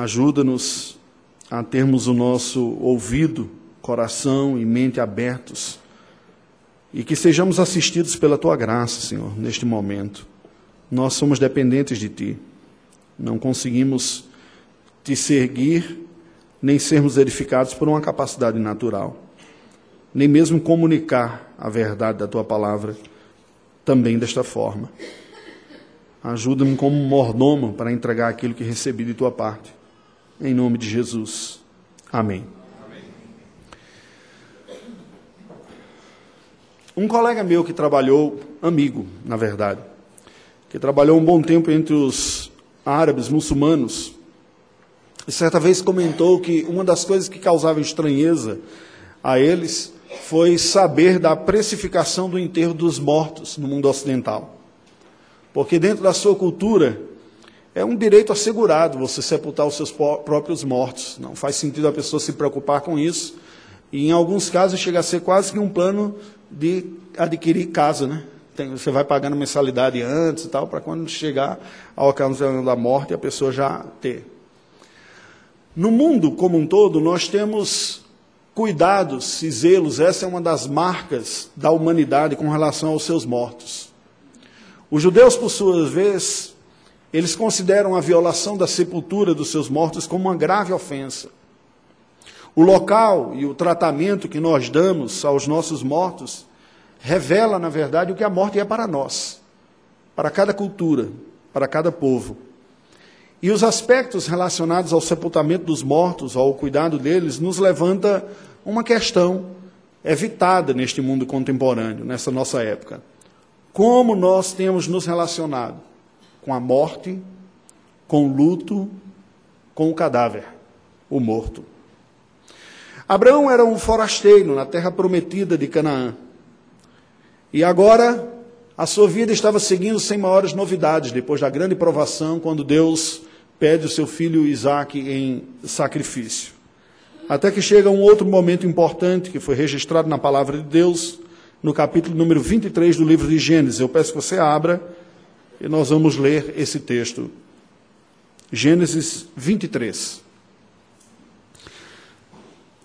Ajuda-nos a termos o nosso ouvido, coração e mente abertos e que sejamos assistidos pela tua graça, Senhor, neste momento. Nós somos dependentes de ti. Não conseguimos te seguir nem sermos edificados por uma capacidade natural, nem mesmo comunicar a verdade da tua palavra também desta forma. Ajuda-me como mordomo para entregar aquilo que recebi de tua parte. Em nome de Jesus. Amém. Um colega meu que trabalhou, amigo, na verdade, que trabalhou um bom tempo entre os árabes muçulmanos, certa vez comentou que uma das coisas que causava estranheza a eles foi saber da precificação do enterro dos mortos no mundo ocidental. Porque dentro da sua cultura é um direito assegurado você sepultar os seus próprios mortos. Não faz sentido a pessoa se preocupar com isso. E em alguns casos chega a ser quase que um plano de adquirir casa, né? Tem, você vai pagando mensalidade antes e tal, para quando chegar ao ocasião da morte a pessoa já ter. No mundo como um todo, nós temos cuidados e zelos, essa é uma das marcas da humanidade com relação aos seus mortos. Os judeus, por sua vez, eles consideram a violação da sepultura dos seus mortos como uma grave ofensa. O local e o tratamento que nós damos aos nossos mortos revela, na verdade, o que a morte é para nós, para cada cultura, para cada povo. E os aspectos relacionados ao sepultamento dos mortos, ao cuidado deles, nos levanta uma questão evitada neste mundo contemporâneo, nessa nossa época. Como nós temos nos relacionado com a morte, com o luto, com o cadáver, o morto. Abraão era um forasteiro na terra prometida de Canaã. E agora a sua vida estava seguindo sem maiores novidades, depois da grande provação, quando Deus pede o seu filho Isaac em sacrifício. Até que chega um outro momento importante que foi registrado na palavra de Deus, no capítulo número 23 do livro de Gênesis. Eu peço que você abra e nós vamos ler esse texto. Gênesis 23.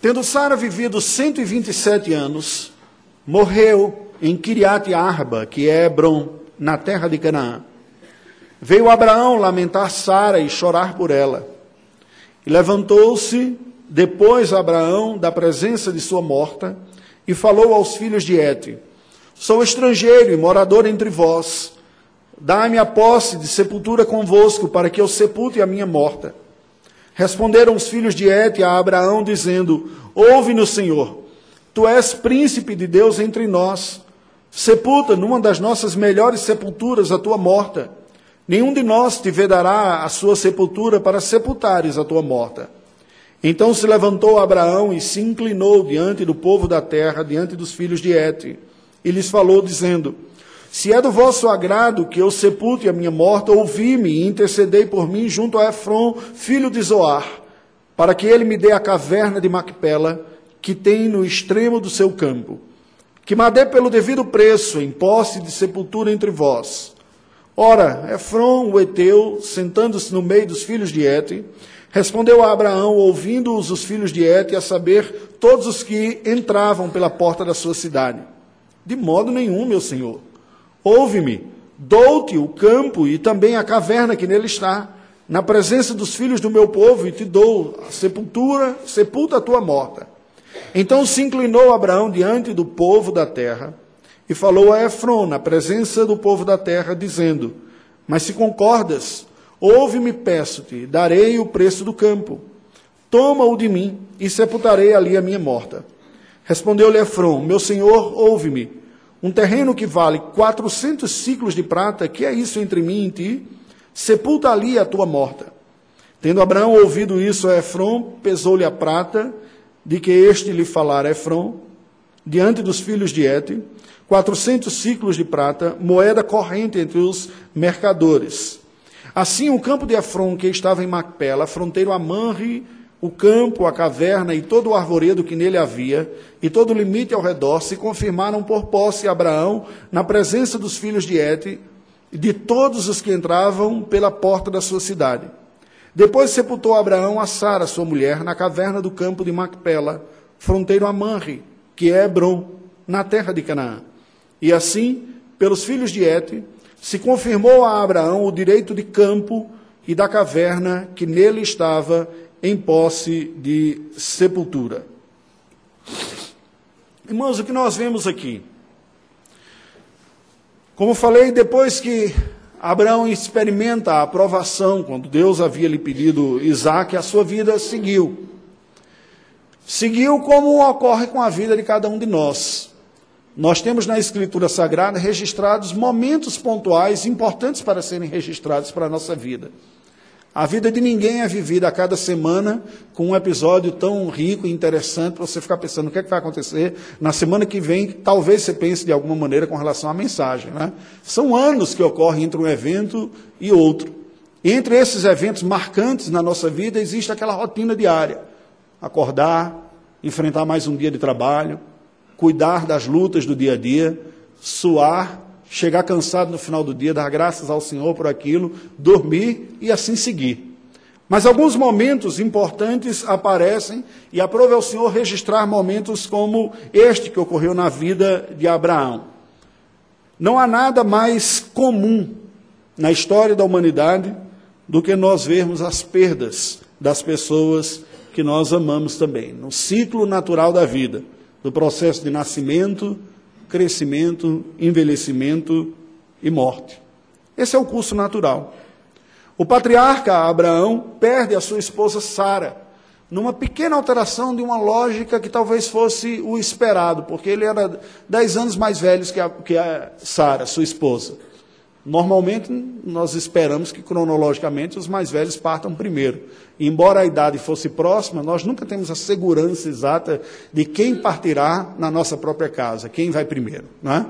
Tendo Sara vivido 127 anos, morreu em Kiriat Arba, que é Hebron, na terra de Canaã. Veio Abraão lamentar Sara e chorar por ela. E levantou-se depois Abraão da presença de sua morta e falou aos filhos de Et: Sou estrangeiro e morador entre vós. Dá-me a posse de sepultura convosco, para que eu sepulte a minha morta. Responderam os filhos de Et a Abraão, dizendo: Ouve-nos, Senhor. Tu és príncipe de Deus entre nós. Sepulta numa das nossas melhores sepulturas a tua morta. Nenhum de nós te vedará a sua sepultura para sepultares a tua morta. Então se levantou Abraão e se inclinou diante do povo da terra, diante dos filhos de Et, e lhes falou, dizendo: Se é do vosso agrado que eu sepulte a minha morta, ouvi-me e intercedei por mim junto a Efron, filho de Zoar, para que ele me dê a caverna de Macpela, que tem no extremo do seu campo que me dê pelo devido preço, em posse de sepultura entre vós. Ora, Efron, o Eteu, sentando-se no meio dos filhos de Et, respondeu a Abraão, ouvindo-os os filhos de Et, a saber, todos os que entravam pela porta da sua cidade. De modo nenhum, meu senhor. Ouve-me, dou-te o campo e também a caverna que nele está, na presença dos filhos do meu povo, e te dou a sepultura, sepulta a tua morta. Então se inclinou Abraão diante do povo da terra e falou a Efron, na presença do povo da terra, dizendo: Mas se concordas, ouve-me, peço-te, darei o preço do campo. Toma-o de mim e sepultarei ali a minha morta. Respondeu-lhe Efron: Meu senhor, ouve-me. Um terreno que vale quatrocentos ciclos de prata, que é isso entre mim e ti? Sepulta ali a tua morta. Tendo Abraão ouvido isso a Efron, pesou-lhe a prata de que este lhe falara Efron, diante dos filhos de Et, quatrocentos ciclos de prata, moeda corrente entre os mercadores. Assim, o campo de Efron, que estava em Macpela, fronteiro a Manre, o campo, a caverna e todo o arvoredo que nele havia, e todo o limite ao redor, se confirmaram por posse Abraão na presença dos filhos de Et, de todos os que entravam pela porta da sua cidade. Depois sepultou Abraão a Sara, sua mulher, na caverna do campo de Macpela, fronteiro a Manre, que é Hebron, na terra de Canaã. E assim, pelos filhos de Et, se confirmou a Abraão o direito de campo e da caverna que nele estava em posse de sepultura. Irmãos, o que nós vemos aqui? Como falei, depois que Abraão experimenta a aprovação, quando Deus havia lhe pedido Isaac, a sua vida seguiu. Seguiu como ocorre com a vida de cada um de nós. Nós temos na Escritura Sagrada registrados momentos pontuais importantes para serem registrados para a nossa vida. A vida de ninguém é vivida a cada semana com um episódio tão rico e interessante para você ficar pensando o que, é que vai acontecer na semana que vem. Talvez você pense de alguma maneira com relação à mensagem. Né? São anos que ocorrem entre um evento e outro. Entre esses eventos marcantes na nossa vida existe aquela rotina diária: acordar, enfrentar mais um dia de trabalho, cuidar das lutas do dia a dia, suar chegar cansado no final do dia, dar graças ao Senhor por aquilo, dormir e assim seguir. Mas alguns momentos importantes aparecem e aprove ao Senhor registrar momentos como este que ocorreu na vida de Abraão. Não há nada mais comum na história da humanidade do que nós vermos as perdas das pessoas que nós amamos também, no ciclo natural da vida, do processo de nascimento, crescimento, envelhecimento e morte. Esse é o curso natural. O patriarca Abraão perde a sua esposa Sara, numa pequena alteração de uma lógica que talvez fosse o esperado, porque ele era dez anos mais velho que a, que a Sara, sua esposa. Normalmente, nós esperamos que cronologicamente os mais velhos partam primeiro. Embora a idade fosse próxima, nós nunca temos a segurança exata de quem partirá na nossa própria casa, quem vai primeiro. Não é?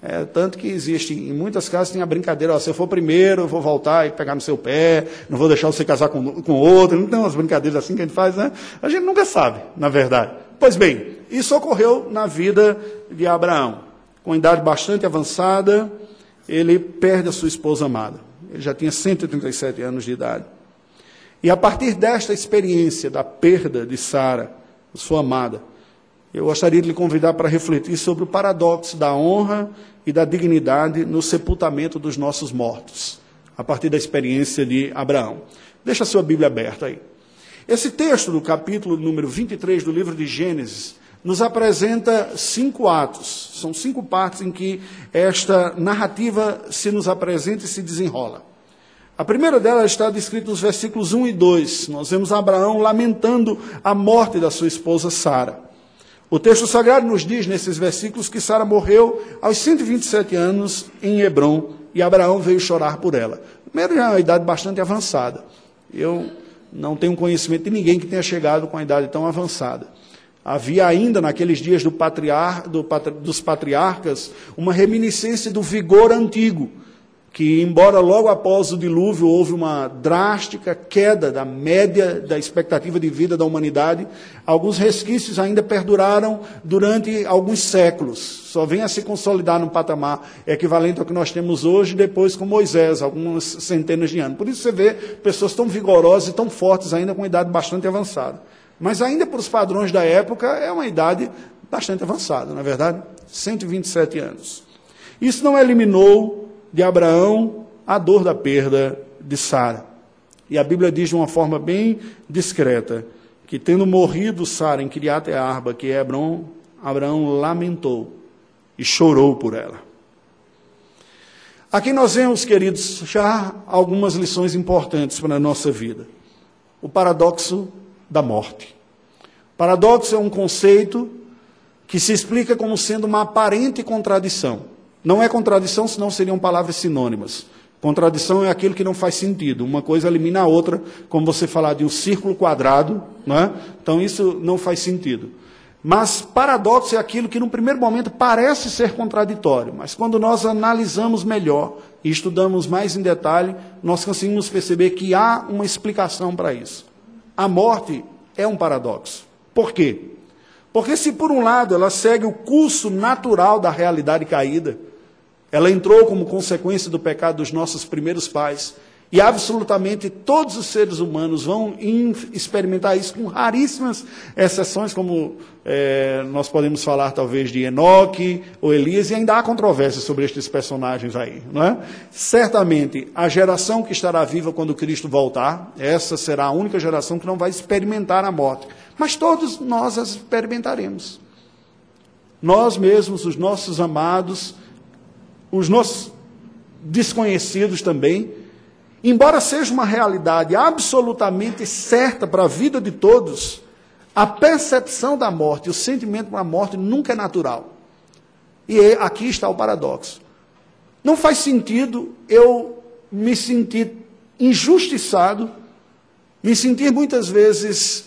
É, tanto que existe, em muitas casas tem a brincadeira, ó, se eu for primeiro, eu vou voltar e pegar no seu pé, não vou deixar você casar com, com outro, não tem umas brincadeiras assim que a gente faz, né? A gente nunca sabe, na verdade. Pois bem, isso ocorreu na vida de Abraão, com idade bastante avançada, ele perde a sua esposa amada. Ele já tinha 137 anos de idade. E a partir desta experiência da perda de Sara, sua amada, eu gostaria de lhe convidar para refletir sobre o paradoxo da honra e da dignidade no sepultamento dos nossos mortos, a partir da experiência de Abraão. Deixa a sua Bíblia aberta aí. Esse texto do capítulo número 23 do livro de Gênesis nos apresenta cinco atos. São cinco partes em que esta narrativa se nos apresenta e se desenrola. A primeira delas está descrita nos versículos 1 e 2. Nós vemos Abraão lamentando a morte da sua esposa Sara. O texto sagrado nos diz nesses versículos que Sara morreu aos 127 anos em Hebron e Abraão veio chorar por ela. Primeiro, já é uma idade bastante avançada. Eu não tenho conhecimento de ninguém que tenha chegado com a idade tão avançada. Havia ainda naqueles dias do patriar, do, dos patriarcas uma reminiscência do vigor antigo, que, embora logo após o dilúvio houve uma drástica queda da média da expectativa de vida da humanidade, alguns resquícios ainda perduraram durante alguns séculos. Só vem a se consolidar num patamar equivalente ao que nós temos hoje, depois com Moisés, algumas centenas de anos. Por isso você vê pessoas tão vigorosas e tão fortes ainda com idade bastante avançada. Mas ainda para os padrões da época é uma idade bastante avançada, na é verdade? 127 anos. Isso não eliminou de Abraão a dor da perda de Sara. E a Bíblia diz de uma forma bem discreta que tendo morrido Sara em Kiriat Arba, que é Hebron, Abraão lamentou e chorou por ela. Aqui nós vemos, queridos, já algumas lições importantes para a nossa vida. O paradoxo da morte. Paradoxo é um conceito que se explica como sendo uma aparente contradição. Não é contradição, senão seriam palavras sinônimas. Contradição é aquilo que não faz sentido. Uma coisa elimina a outra, como você falar de um círculo quadrado, não é? então isso não faz sentido. Mas paradoxo é aquilo que, no primeiro momento, parece ser contraditório, mas quando nós analisamos melhor e estudamos mais em detalhe, nós conseguimos perceber que há uma explicação para isso. A morte é um paradoxo. Por quê? Porque se por um lado ela segue o curso natural da realidade caída, ela entrou como consequência do pecado dos nossos primeiros pais, E absolutamente todos os seres humanos vão experimentar isso, com raríssimas exceções, como é, nós podemos falar talvez de Enoque ou Elias, e ainda há controvérsias sobre estes personagens aí. Não é? Certamente, a geração que estará viva quando Cristo voltar, essa será a única geração que não vai experimentar a morte. Mas todos nós as experimentaremos. Nós mesmos, os nossos amados, os nossos desconhecidos também, embora seja uma realidade absolutamente certa para a vida de todos, a percepção da morte, o sentimento da morte nunca é natural. E é, aqui está o paradoxo. Não faz sentido eu me sentir injustiçado, me sentir muitas vezes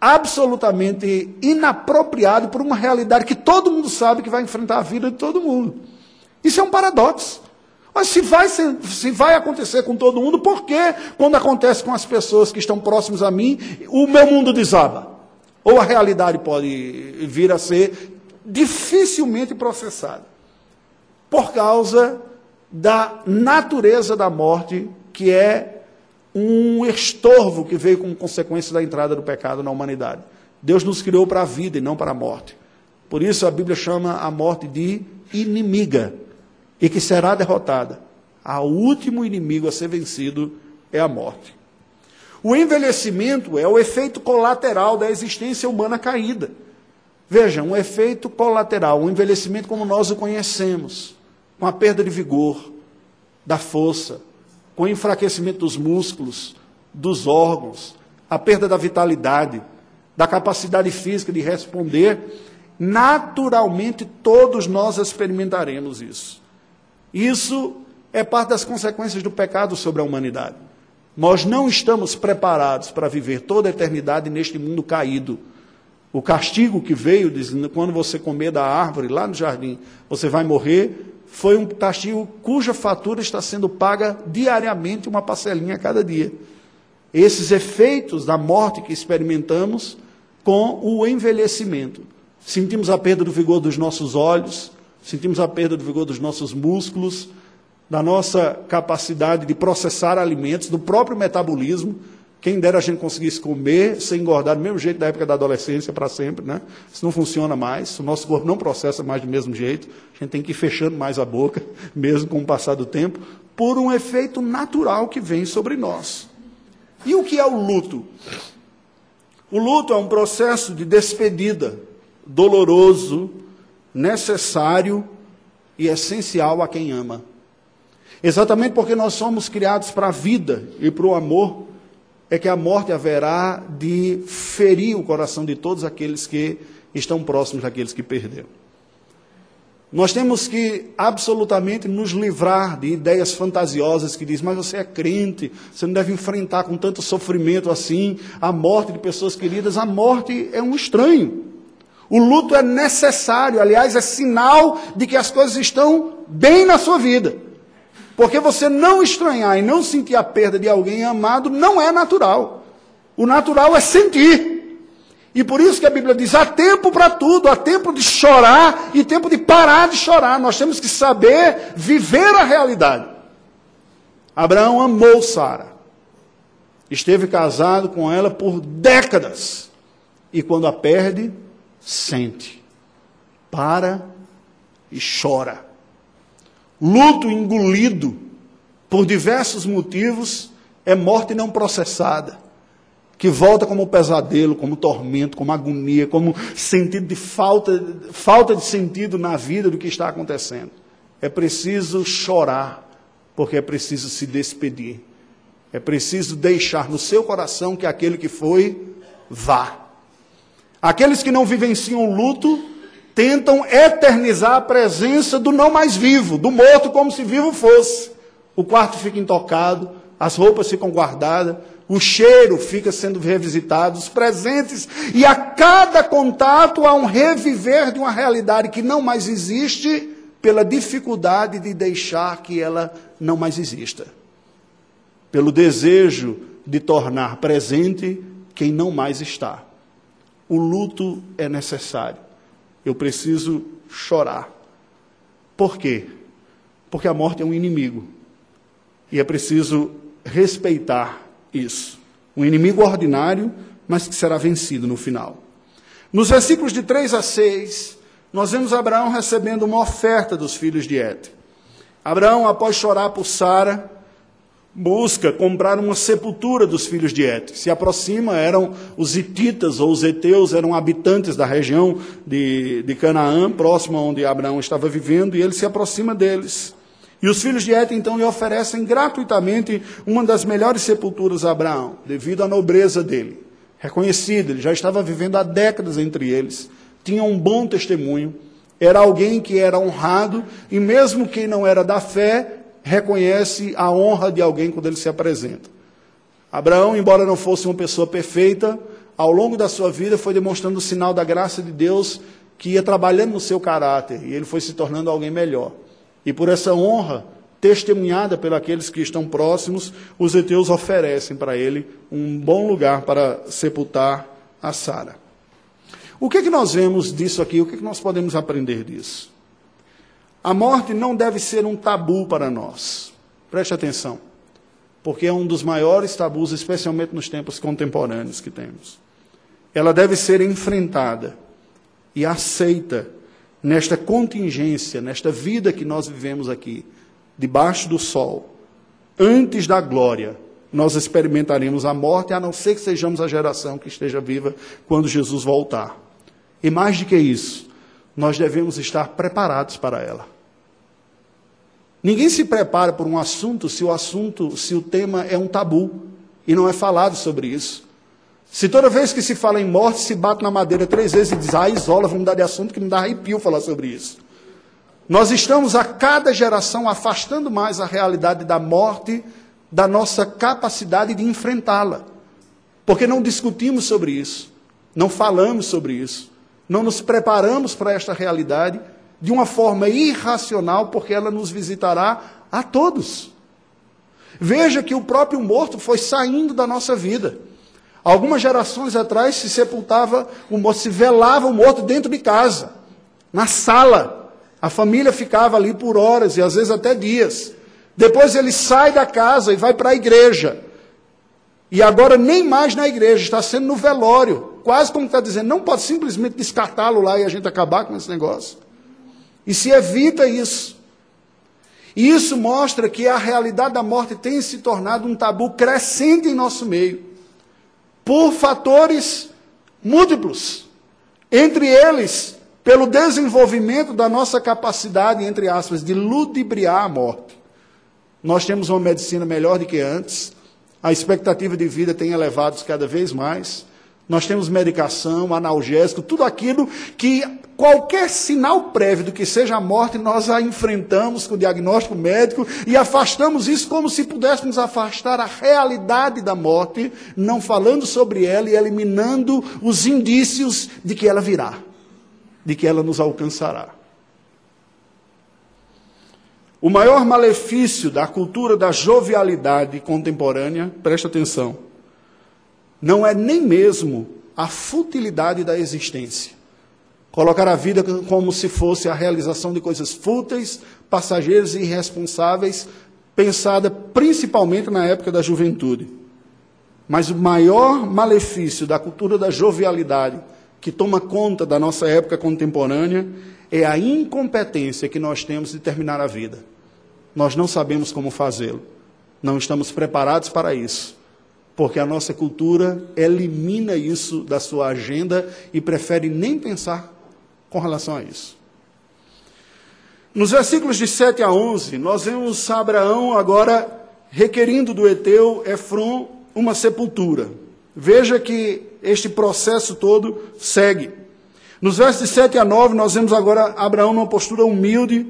absolutamente inapropriado por uma realidade que todo mundo sabe que vai enfrentar a vida de todo mundo. Isso é um paradoxo. Mas se vai, se vai acontecer com todo mundo, por que quando acontece com as pessoas que estão próximas a mim, o meu mundo desaba? Ou a realidade pode vir a ser dificilmente processada. Por causa da natureza da morte, que é um estorvo que veio como consequência da entrada do pecado na humanidade. Deus nos criou para a vida e não para a morte. Por isso a Bíblia chama a morte de inimiga e que será derrotada. O último inimigo a ser vencido é a morte. O envelhecimento é o efeito colateral da existência humana caída. Veja, um efeito colateral, um envelhecimento como nós o conhecemos, com a perda de vigor, da força, com o enfraquecimento dos músculos, dos órgãos, a perda da vitalidade, da capacidade física de responder, naturalmente todos nós experimentaremos isso. Isso é parte das consequências do pecado sobre a humanidade. Nós não estamos preparados para viver toda a eternidade neste mundo caído. O castigo que veio, dizendo, quando você comer da árvore lá no jardim, você vai morrer, foi um castigo cuja fatura está sendo paga diariamente, uma parcelinha a cada dia. Esses efeitos da morte que experimentamos com o envelhecimento. Sentimos a perda do vigor dos nossos olhos, sentimos a perda do vigor dos nossos músculos, da nossa capacidade de processar alimentos, do próprio metabolismo. Quem dera a gente conseguisse comer sem engordar do mesmo jeito da época da adolescência para sempre, né? Isso não funciona mais, o nosso corpo não processa mais do mesmo jeito, a gente tem que ir fechando mais a boca, mesmo com o passar do tempo, por um efeito natural que vem sobre nós. E o que é o luto? O luto é um processo de despedida doloroso, necessário e essencial a quem ama. Exatamente porque nós somos criados para a vida e para o amor, é que a morte haverá de ferir o coração de todos aqueles que estão próximos daqueles que perderam. Nós temos que absolutamente nos livrar de ideias fantasiosas que dizem, mas você é crente, você não deve enfrentar com tanto sofrimento assim a morte de pessoas queridas. A morte é um estranho. O luto é necessário, aliás, é sinal de que as coisas estão bem na sua vida. Porque você não estranhar e não sentir a perda de alguém amado não é natural. O natural é sentir. E por isso que a Bíblia diz: há tempo para tudo, há tempo de chorar e tempo de parar de chorar. Nós temos que saber viver a realidade. Abraão amou Sara. Esteve casado com ela por décadas. E quando a perde, sente, para e chora. Luto engolido por diversos motivos é morte não processada, que volta como pesadelo, como tormento, como agonia, como sentido de falta, falta de sentido na vida do que está acontecendo. É preciso chorar, porque é preciso se despedir. É preciso deixar no seu coração que aquele que foi, vá. Aqueles que não vivenciam o luto tentam eternizar a presença do não mais vivo, do morto como se vivo fosse. O quarto fica intocado, as roupas ficam guardadas, o cheiro fica sendo revisitado, os presentes, e a cada contato há um reviver de uma realidade que não mais existe pela dificuldade de deixar que ela não mais exista. Pelo desejo de tornar presente quem não mais está o luto é necessário. Eu preciso chorar. Por quê? Porque a morte é um inimigo. E é preciso respeitar isso. Um inimigo ordinário, mas que será vencido no final. Nos versículos de 3 a 6, nós vemos Abraão recebendo uma oferta dos filhos de Et. Abraão, após chorar por Sara, busca comprar uma sepultura dos filhos de Et. Se aproxima, eram os hititas ou os heteus, eram habitantes da região de, de Canaã, próxima onde Abraão estava vivendo, e ele se aproxima deles. E os filhos de Et então lhe oferecem gratuitamente uma das melhores sepulturas a Abraão, devido à nobreza dele. Reconhecido, ele já estava vivendo há décadas entre eles, tinha um bom testemunho, era alguém que era honrado, e mesmo quem não era da fé, reconhece a honra de alguém quando ele se apresenta. Abraão, embora não fosse uma pessoa perfeita, ao longo da sua vida foi demonstrando o sinal da graça de Deus que ia trabalhando no seu caráter, e ele foi se tornando alguém melhor. E por essa honra testemunhada pelos que estão próximos, os heteus oferecem para ele um bom lugar para sepultar a Sara. O que, é que nós vemos disso aqui? O que, é que nós podemos aprender disso? A morte não deve ser um tabu para nós. Preste atenção. Porque é um dos maiores tabus, especialmente nos tempos contemporâneos que temos. Ela deve ser enfrentada e aceita nesta contingência, nesta vida que nós vivemos aqui, debaixo do sol, antes da glória, nós experimentaremos a morte, a não ser que sejamos a geração que esteja viva quando Jesus voltar. E mais do que isso, nós devemos estar preparados para ela. Ninguém se prepara por um assunto se o assunto, se o tema é um tabu e não é falado sobre isso. Se toda vez que se fala em morte, se bate na madeira três vezes e diz, ah, isola, vamos mudar de assunto, que me dá arrepio falar sobre isso. Nós estamos a cada geração afastando mais a realidade da morte da nossa capacidade de enfrentá-la. Porque não discutimos sobre isso, não falamos sobre isso, não nos preparamos para esta realidade de uma forma irracional, porque ela nos visitará a todos. Veja que o próprio morto foi saindo da nossa vida. Algumas gerações atrás se sepultava o morto, se velava o morto dentro de casa, na sala. A família ficava ali por horas e às vezes até dias. Depois ele sai da casa e vai para a igreja. E agora nem mais na igreja, está sendo no velório. Quase como está dizendo, não pode simplesmente descartá-lo lá e a gente acabar com esse negócio. E se evita isso. E isso mostra que a realidade da morte tem se tornado um tabu crescente em nosso meio por fatores múltiplos. Entre eles, pelo desenvolvimento da nossa capacidade, entre aspas, de ludibriar a morte. Nós temos uma medicina melhor do que antes, a expectativa de vida tem elevado cada vez mais. Nós temos medicação, analgésico, tudo aquilo que qualquer sinal prévio do que seja a morte, nós a enfrentamos com o diagnóstico médico e afastamos isso como se pudéssemos afastar a realidade da morte, não falando sobre ela e eliminando os indícios de que ela virá, de que ela nos alcançará. O maior malefício da cultura da jovialidade contemporânea, presta atenção, não é nem mesmo a futilidade da existência. Colocar a vida como se fosse a realização de coisas fúteis, passageiras e irresponsáveis, pensada principalmente na época da juventude. Mas o maior malefício da cultura da jovialidade, que toma conta da nossa época contemporânea, é a incompetência que nós temos de terminar a vida. Nós não sabemos como fazê-lo. Não estamos preparados para isso porque a nossa cultura elimina isso da sua agenda e prefere nem pensar com relação a isso. Nos versículos de 7 a 11, nós vemos Abraão agora requerindo do Eteu Efron uma sepultura. Veja que este processo todo segue. Nos versos de 7 a 9, nós vemos agora Abraão numa postura humilde,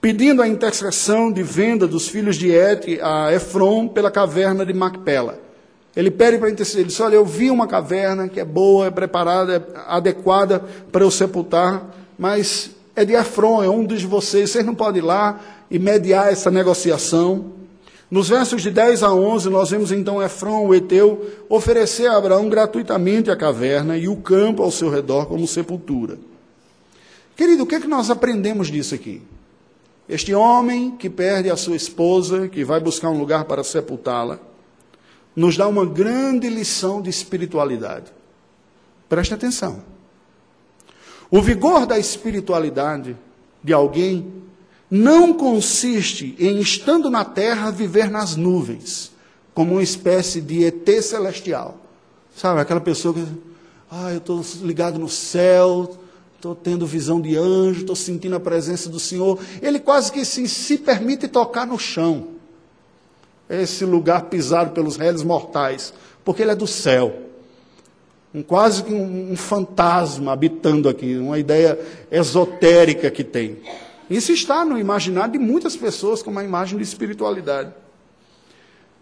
pedindo a intercessão de venda dos filhos de Et a Efron pela caverna de Macpela. Ele pede para interceder, ele diz, olha, eu vi uma caverna que é boa, é preparada, é adequada para eu sepultar, mas é de Efron, é um dos vocês, vocês não podem ir lá e mediar essa negociação. Nos versos de 10 a 11, nós vemos então Efron, o Eteu, oferecer a Abraão gratuitamente a caverna e o campo ao seu redor como sepultura. Querido, o que é que nós aprendemos disso aqui? Este homem que perde a sua esposa, que vai buscar um lugar para sepultá-la, nos dá uma grande lição de espiritualidade. Preste atenção. O vigor da espiritualidade de alguém não consiste em, estando na terra, viver nas nuvens, como uma espécie de ET celestial. Sabe, aquela pessoa que, ah, eu estou ligado no céu, estou tendo visão de anjo, estou sentindo a presença do Senhor. Ele quase que se, se permite tocar no chão. Esse lugar pisado pelos réis mortais, porque ele é do céu. Um, quase um, um fantasma habitando aqui, uma ideia esotérica que tem. Isso está no imaginário de muitas pessoas como uma imagem de espiritualidade.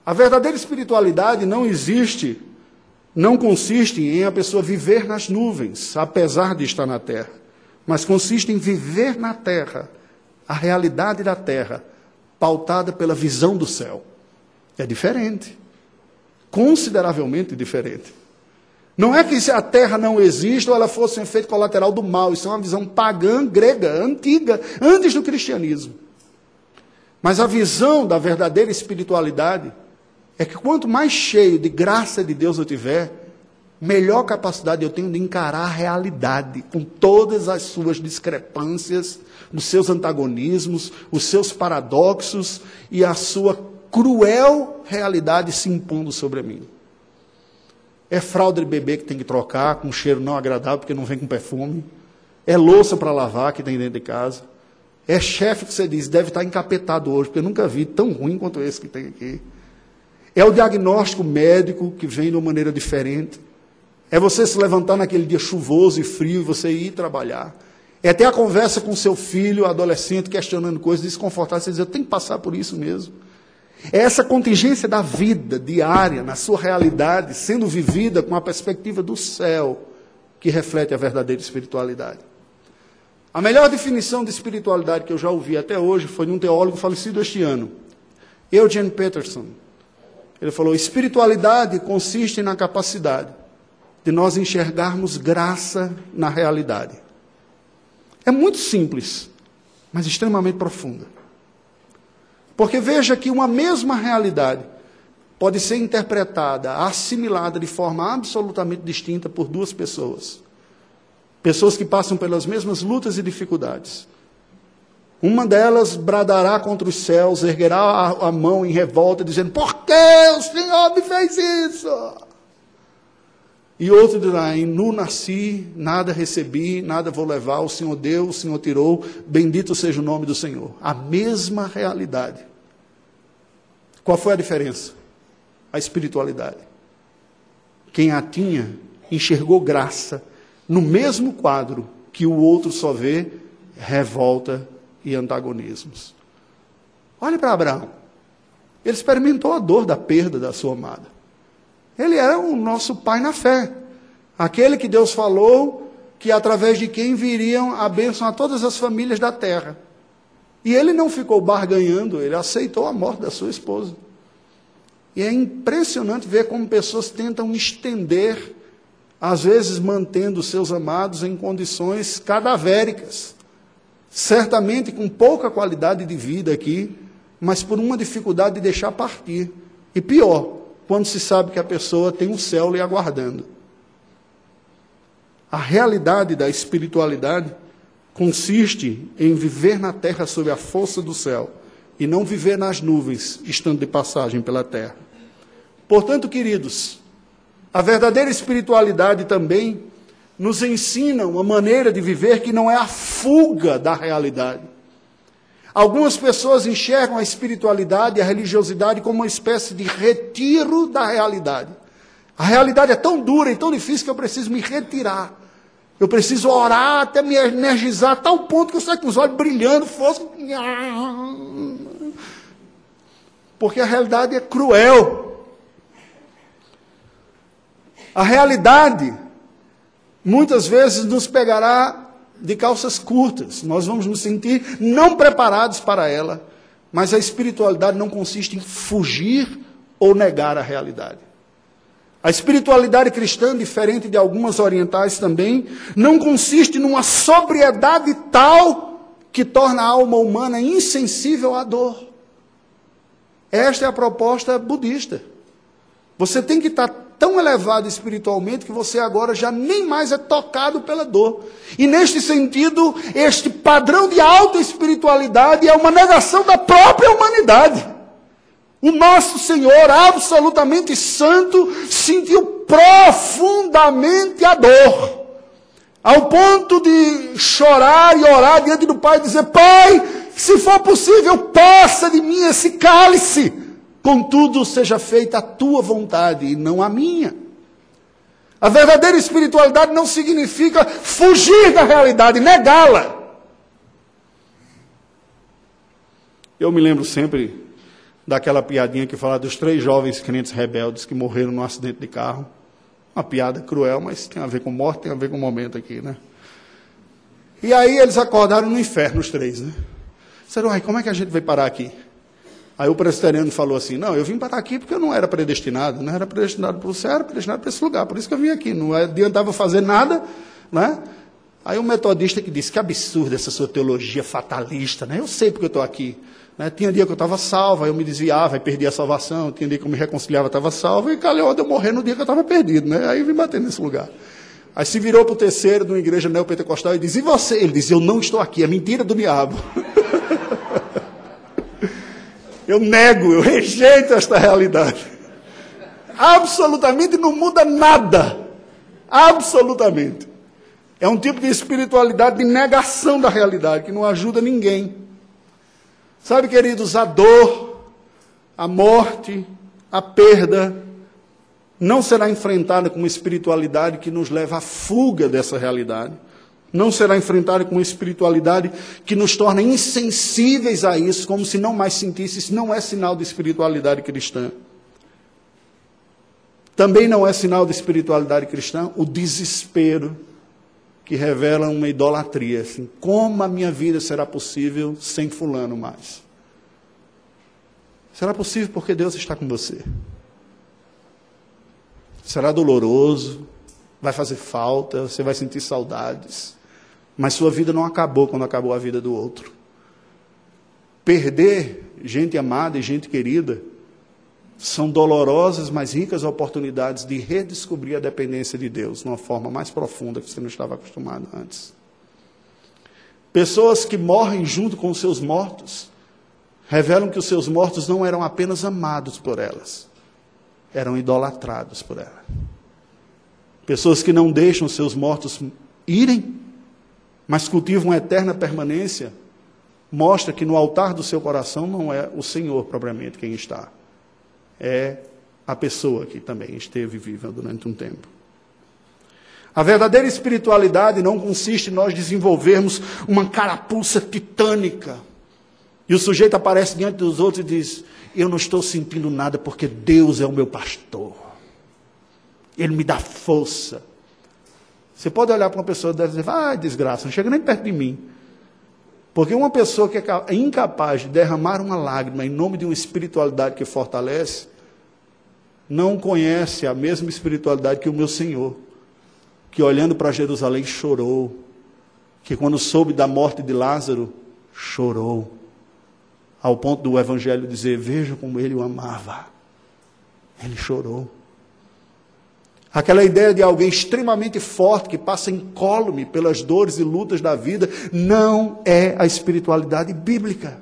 A verdadeira espiritualidade não existe, não consiste em a pessoa viver nas nuvens, apesar de estar na terra, mas consiste em viver na terra, a realidade da terra, pautada pela visão do céu. É diferente, consideravelmente diferente. Não é que se a terra não existe ou ela fosse um efeito colateral do mal. Isso é uma visão pagã, grega, antiga, antes do cristianismo. Mas a visão da verdadeira espiritualidade é que quanto mais cheio de graça de Deus eu tiver, melhor capacidade eu tenho de encarar a realidade, com todas as suas discrepâncias, os seus antagonismos, os seus paradoxos e a sua cruel realidade se impondo sobre mim. É fralda de bebê que tem que trocar, com um cheiro não agradável, porque não vem com perfume. É louça para lavar que tem dentro de casa. É chefe que você diz, deve estar encapetado hoje, porque eu nunca vi tão ruim quanto esse que tem aqui. É o diagnóstico médico que vem de uma maneira diferente. É você se levantar naquele dia chuvoso e frio e você ir trabalhar. É ter a conversa com seu filho, adolescente, questionando coisas desconfortáveis. Você diz, eu tenho que passar por isso mesmo. É essa contingência da vida diária, na sua realidade, sendo vivida com a perspectiva do céu, que reflete a verdadeira espiritualidade. A melhor definição de espiritualidade que eu já ouvi até hoje foi de um teólogo falecido este ano, Eugene Peterson. Ele falou: espiritualidade consiste na capacidade de nós enxergarmos graça na realidade. É muito simples, mas extremamente profunda. Porque veja que uma mesma realidade pode ser interpretada, assimilada de forma absolutamente distinta por duas pessoas. Pessoas que passam pelas mesmas lutas e dificuldades. Uma delas bradará contra os céus, erguerá a, mão em revolta, dizendo: Por que o Senhor me fez isso? E outro dirá: Em nu nasci, nada recebi, nada vou levar, o Senhor deu, o Senhor tirou, bendito seja o nome do Senhor. A mesma realidade. Qual foi a diferença? A espiritualidade. Quem a tinha enxergou graça no mesmo quadro que o outro só vê revolta e antagonismos. Olhe para Abraão. Ele experimentou a dor da perda da sua amada. Ele era o nosso pai na fé. Aquele que Deus falou que através de quem viriam a bênção a todas as famílias da terra. E ele não ficou barganhando, ele aceitou a morte da sua esposa. E é impressionante ver como pessoas tentam estender, às vezes mantendo seus amados em condições cadavéricas. Certamente com pouca qualidade de vida aqui, mas por uma dificuldade de deixar partir. E pior, quando se sabe que a pessoa tem um céu lhe aguardando. A realidade da espiritualidade consiste em viver na terra sob a força do céu e não viver nas nuvens, estando de passagem pela terra. Portanto, queridos, a verdadeira espiritualidade também nos ensina uma maneira de viver que não é a fuga da realidade. Algumas pessoas enxergam a espiritualidade e a religiosidade como uma espécie de retiro da realidade. A realidade é tão dura e tão difícil que eu preciso me retirar. Eu preciso orar até me energizar a tal ponto que eu saio com os olhos brilhando, fosco. Porque a realidade é cruel. A realidade muitas vezes nos pegará de calças curtas. Nós vamos nos sentir não preparados para ela. Mas a espiritualidade não consiste em fugir ou negar a realidade. A espiritualidade cristã, diferente de algumas orientais também, não consiste numa sobriedade tal que torna a alma humana insensível à dor. Esta é a proposta budista. Você tem que estar tão elevado espiritualmente que você agora já nem mais é tocado pela dor. E neste sentido, este padrão de alta espiritualidade é uma negação da própria humanidade. O nosso Senhor, absolutamente santo, sentiu profundamente a dor, ao ponto de chorar e orar diante do Pai e dizer: Pai, se for possível, passa de mim esse cálice. Contudo, seja feita a tua vontade e não a minha. A verdadeira espiritualidade não significa fugir da realidade, negá-la. Eu me lembro sempre daquela piadinha que fala dos três jovens crentes rebeldes que morreram num acidente de carro. Uma piada cruel, mas tem a ver com morte, tem a ver com o momento aqui, né? E aí eles acordaram no inferno, os três, né? Disseram, ai, como é que a gente vai parar aqui? Aí o presbiteriano falou assim: Não, eu vim parar aqui porque eu não era predestinado, não era predestinado para você, era predestinado para esse lugar, por isso que eu vim aqui, não adiantava fazer nada, né? Aí o metodista que disse: Que absurdo essa sua teologia fatalista, né? Eu sei porque eu estou aqui. Né? Tinha dia que eu estava salvo, aí eu me desviava e perdia a salvação, tinha dia que eu me reconciliava, estava salvo, e calhou de eu morrer no dia que eu estava perdido, né? Aí eu vim bater nesse lugar. Aí se virou para o terceiro de uma igreja neopentecostal e disse: E você? Ele disse: Eu não estou aqui, é mentira do diabo. Eu nego, eu rejeito esta realidade. Absolutamente não muda nada. Absolutamente. É um tipo de espiritualidade de negação da realidade que não ajuda ninguém. Sabe, queridos, a dor, a morte, a perda não será enfrentada com uma espiritualidade que nos leva à fuga dessa realidade não será enfrentada com uma espiritualidade que nos torna insensíveis a isso, como se não mais sentisse. Isso não é sinal de espiritualidade cristã. Também não é sinal de espiritualidade cristã o desespero que revela uma idolatria. Assim, como a minha vida será possível sem fulano mais? Será possível porque Deus está com você. Será doloroso, vai fazer falta, você vai sentir saudades. Mas sua vida não acabou quando acabou a vida do outro. Perder gente amada e gente querida são dolorosas, mas ricas oportunidades de redescobrir a dependência de Deus de uma forma mais profunda que você não estava acostumado antes. Pessoas que morrem junto com os seus mortos revelam que os seus mortos não eram apenas amados por elas, eram idolatrados por ela. Pessoas que não deixam seus mortos irem mas cultiva uma eterna permanência, mostra que no altar do seu coração não é o Senhor propriamente quem está, é a pessoa que também esteve viva durante um tempo. A verdadeira espiritualidade não consiste em nós desenvolvermos uma carapuça titânica. E o sujeito aparece diante dos outros e diz: Eu não estou sentindo nada porque Deus é o meu pastor. Ele me dá força. Você pode olhar para uma pessoa dessa e dizer, ah, desgraça, não chega nem perto de mim. Porque uma pessoa que é incapaz de derramar uma lágrima em nome de uma espiritualidade que fortalece, não conhece a mesma espiritualidade que o meu Senhor, que olhando para Jerusalém chorou, que quando soube da morte de Lázaro, chorou, ao ponto do Evangelho dizer: Veja como ele o amava. Ele chorou. Aquela ideia de alguém extremamente forte que passa incólume pelas dores e lutas da vida não é a espiritualidade bíblica.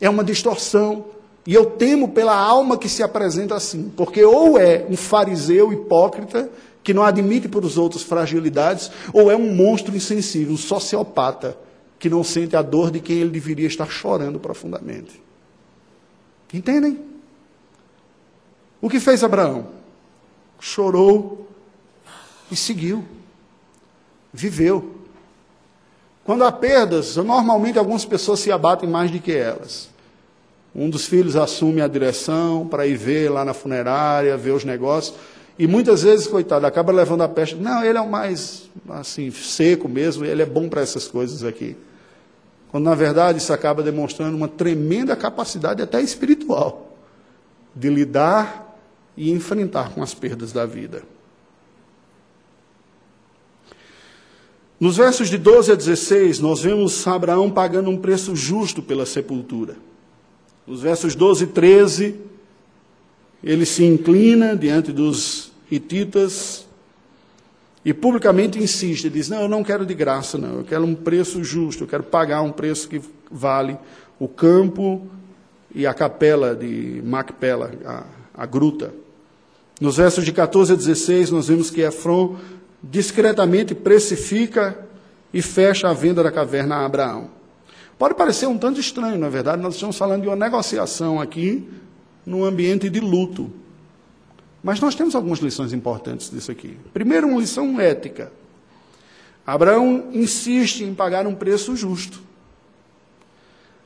É uma distorção. E eu temo pela alma que se apresenta assim, porque ou é um fariseu hipócrita que não admite para os outros fragilidades, ou é um monstro insensível, um sociopata que não sente a dor de quem ele deveria estar chorando profundamente. Entendem? O que fez Abraão? Chorou e seguiu. Viveu. Quando há perdas, normalmente algumas pessoas se abatem mais do que elas. Um dos filhos assume a direção para ir ver lá na funerária, ver os negócios. E muitas vezes, coitado, acaba levando a peste. Não, ele é o mais, assim, seco mesmo, ele é bom para essas coisas aqui. Quando, na verdade, isso acaba demonstrando uma tremenda capacidade até espiritual de lidar e enfrentar com as perdas da vida. Nos versos de 12 a 16, nós vemos Abraão pagando um preço justo pela sepultura. Nos versos 12 e 13, ele se inclina diante dos hititas e publicamente insiste, diz: Não, eu não quero de graça, não, eu quero um preço justo, eu quero pagar um preço que vale o campo e a capela de Macpela, a, a gruta. Nos versos de 14 a 16, nós vemos que Efron discretamente precifica e fecha a venda da caverna a Abraão. Pode parecer um tanto estranho, na é verdade, nós estamos falando de uma negociação aqui num ambiente de luto. Mas nós temos algumas lições importantes disso aqui. Primeiro, uma lição ética. Abraão insiste em pagar um preço justo.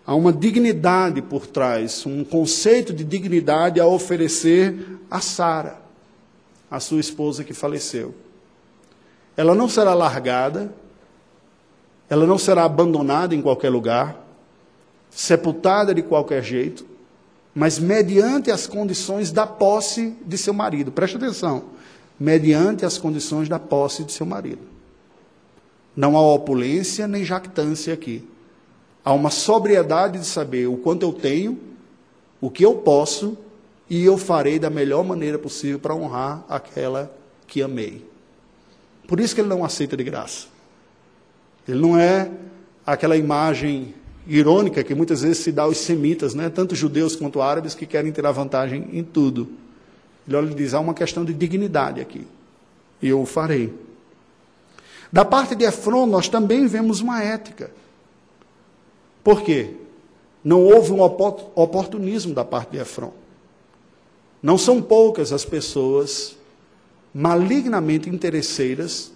Há uma dignidade por trás, um conceito de dignidade a oferecer a Sara, a sua esposa que faleceu. Ela não será largada, ela não será abandonada em qualquer lugar, sepultada de qualquer jeito, mas mediante as condições da posse de seu marido. Preste atenção. Mediante as condições da posse de seu marido. Não há opulência nem jactância aqui. Há uma sobriedade de saber o quanto eu tenho, o que eu posso, e eu farei da melhor maneira possível para honrar aquela que amei. Por isso que ele não aceita de graça. Ele não é aquela imagem irônica que muitas vezes se dá aos semitas, né? tanto judeus quanto árabes, que querem ter a vantagem em tudo. Ele olha e diz: há uma questão de dignidade aqui, e eu o farei. Da parte de Efron, nós também vemos uma ética. Por quê? Não houve um oportunismo da parte de Efron. Não são poucas as pessoas malignamente interesseiras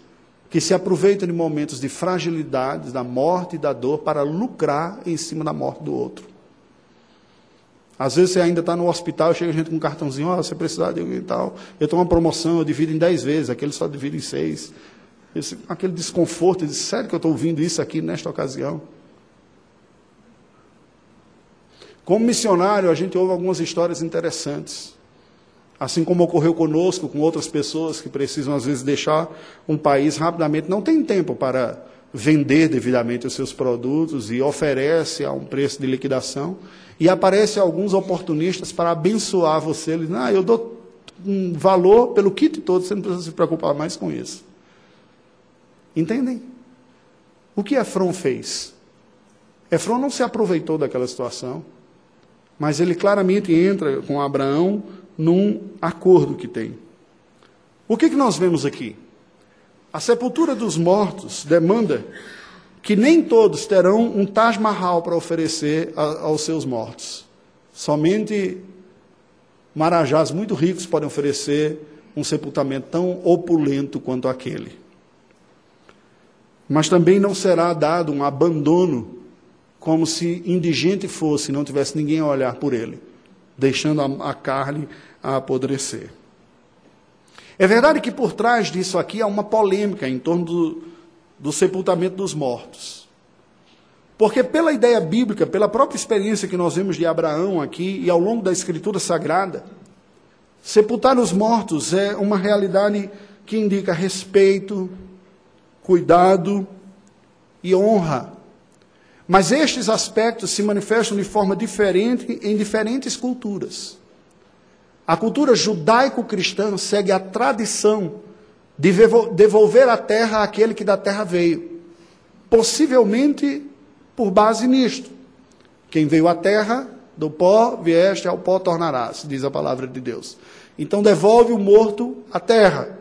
que se aproveitam de momentos de fragilidade, da morte e da dor para lucrar em cima da morte do outro. Às vezes você ainda está no hospital, chega gente com um cartãozinho, oh, você precisa de e tal. Eu tenho uma promoção, eu divido em dez vezes, aquele só divide em seis. Esse, aquele desconforto, disse, sério que eu estou ouvindo isso aqui nesta ocasião? Como missionário, a gente ouve algumas histórias interessantes. Assim como ocorreu conosco, com outras pessoas que precisam, às vezes, deixar um país rapidamente, não tem tempo para vender devidamente os seus produtos e oferece a um preço de liquidação. E aparecem alguns oportunistas para abençoar você. Eles ah, eu dou um valor pelo kit todo, você não precisa se preocupar mais com isso. Entendem? O que Efron fez? Efron não se aproveitou daquela situação, mas ele claramente entra com Abraão num acordo que tem. O que, que nós vemos aqui? A sepultura dos mortos demanda que nem todos terão um Taj Mahal para oferecer a, aos seus mortos. Somente marajás muito ricos podem oferecer um sepultamento tão opulento quanto aquele. Mas também não será dado um abandono como se indigente fosse, não tivesse ninguém a olhar por ele deixando a, a carne a apodrecer. É verdade que por trás disso aqui há uma polêmica em torno do, do sepultamento dos mortos. Porque, pela ideia bíblica, pela própria experiência que nós vemos de Abraão aqui e ao longo da Escritura Sagrada, sepultar os mortos é uma realidade que indica respeito, cuidado e honra mas estes aspectos se manifestam de forma diferente em diferentes culturas. A cultura judaico-cristã segue a tradição de devolver a terra àquele que da terra veio, possivelmente por base nisto. Quem veio à terra, do pó vieste, ao pó tornarás, diz a palavra de Deus. Então devolve o morto à terra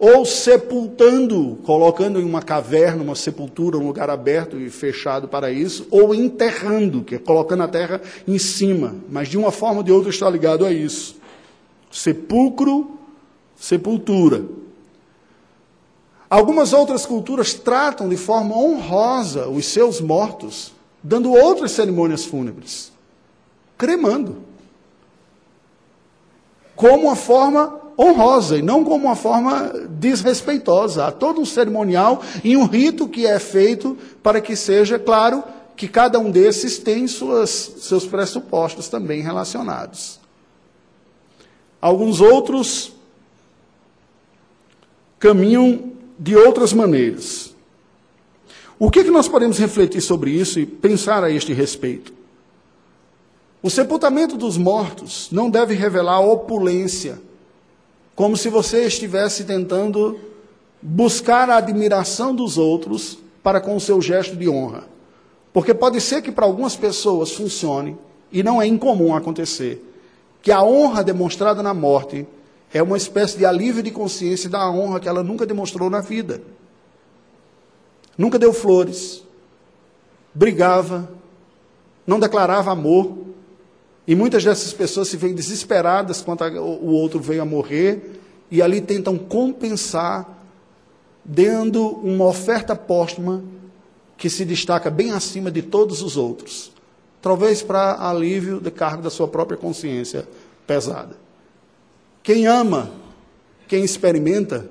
ou sepultando, colocando em uma caverna, uma sepultura, um lugar aberto e fechado para isso, ou enterrando, que é colocando a terra em cima, mas de uma forma ou de outra está ligado a isso. Sepulcro, sepultura. Algumas outras culturas tratam de forma honrosa os seus mortos, dando outras cerimônias fúnebres, cremando. Como uma forma honrosa e não como uma forma desrespeitosa. Há todo um cerimonial e um rito que é feito para que seja claro que cada um desses tem suas, seus pressupostos também relacionados. Alguns outros caminham de outras maneiras. O que, que nós podemos refletir sobre isso e pensar a este respeito? O sepultamento dos mortos não deve revelar opulência, como se você estivesse tentando buscar a admiração dos outros para com o seu gesto de honra. Porque pode ser que para algumas pessoas funcione, e não é incomum acontecer, que a honra demonstrada na morte é uma espécie de alívio de consciência da honra que ela nunca demonstrou na vida. Nunca deu flores, brigava, não declarava amor, e muitas dessas pessoas se veem desesperadas quando o outro veio a morrer e ali tentam compensar dando uma oferta póstuma que se destaca bem acima de todos os outros, talvez para alívio do cargo da sua própria consciência pesada. Quem ama, quem experimenta,